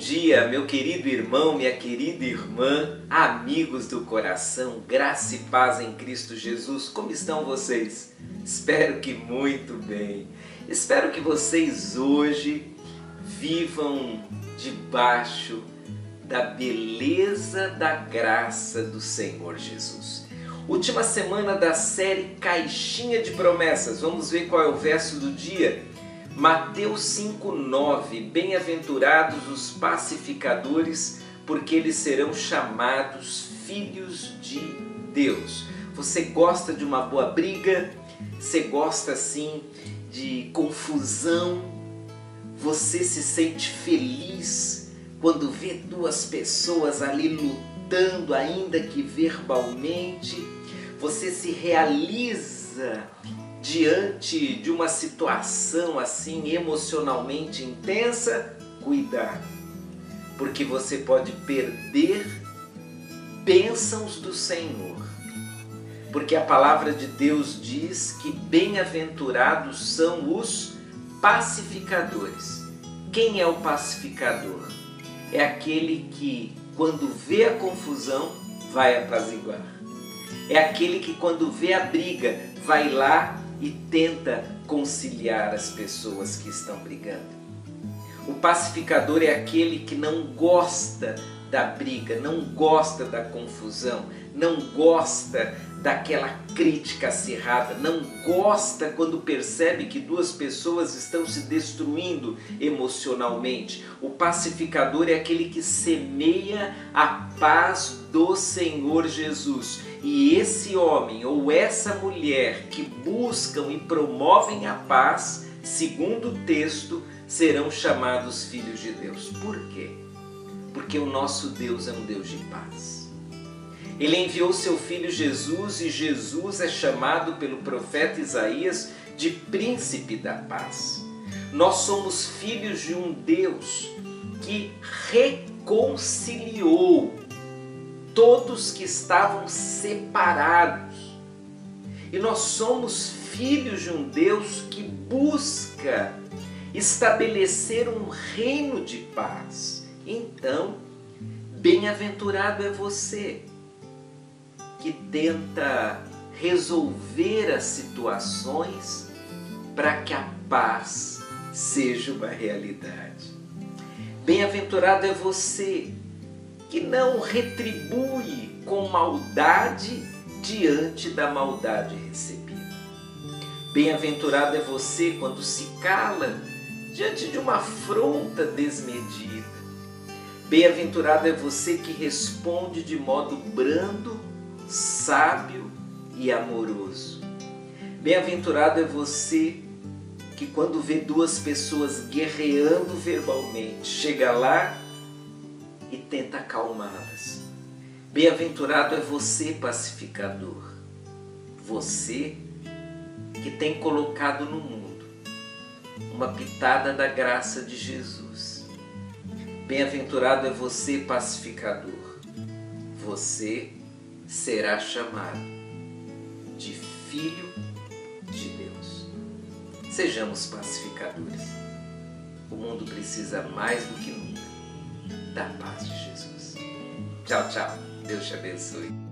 dia, meu querido irmão, minha querida irmã, amigos do coração, graça e paz em Cristo Jesus. Como estão vocês? Espero que muito bem. Espero que vocês hoje vivam debaixo da beleza da graça do Senhor Jesus. Última semana da série Caixinha de Promessas. Vamos ver qual é o verso do dia. Mateus 5,9: Bem-aventurados os pacificadores, porque eles serão chamados filhos de Deus. Você gosta de uma boa briga? Você gosta assim de confusão? Você se sente feliz quando vê duas pessoas ali lutando, ainda que verbalmente? Você se realiza diante de uma situação assim emocionalmente intensa, cuidar, porque você pode perder bênçãos do Senhor. Porque a palavra de Deus diz que bem-aventurados são os pacificadores. Quem é o pacificador? É aquele que, quando vê a confusão, vai apaziguar. É aquele que, quando vê a briga, vai lá e tenta conciliar as pessoas que estão brigando. O pacificador é aquele que não gosta da briga, não gosta da confusão, não gosta daquela crítica acirrada, não gosta quando percebe que duas pessoas estão se destruindo emocionalmente. O pacificador é aquele que semeia a paz do Senhor Jesus. E esse homem ou essa mulher que buscam e promovem a paz, segundo o texto, serão chamados filhos de Deus. Por quê? Porque o nosso Deus é um Deus de paz. Ele enviou seu filho Jesus e Jesus é chamado pelo profeta Isaías de príncipe da paz. Nós somos filhos de um Deus que reconciliou todos que estavam separados. E nós somos filhos de um Deus que busca estabelecer um reino de paz. Então, bem-aventurado é você que tenta resolver as situações para que a paz seja uma realidade. Bem-aventurado é você que não retribui com maldade diante da maldade recebida. Bem-aventurado é você quando se cala diante de uma afronta desmedida. Bem-aventurado é você que responde de modo brando sábio e amoroso. Bem-aventurado é você que, quando vê duas pessoas guerreando verbalmente, chega lá e tenta acalmá-las. Bem-aventurado é você, pacificador, você que tem colocado no mundo uma pitada da graça de Jesus. Bem-aventurado é você, pacificador, você será chamado de Filho de Deus. Sejamos pacificadores. O mundo precisa mais do que nunca da paz de Jesus. Tchau, tchau. Deus te abençoe.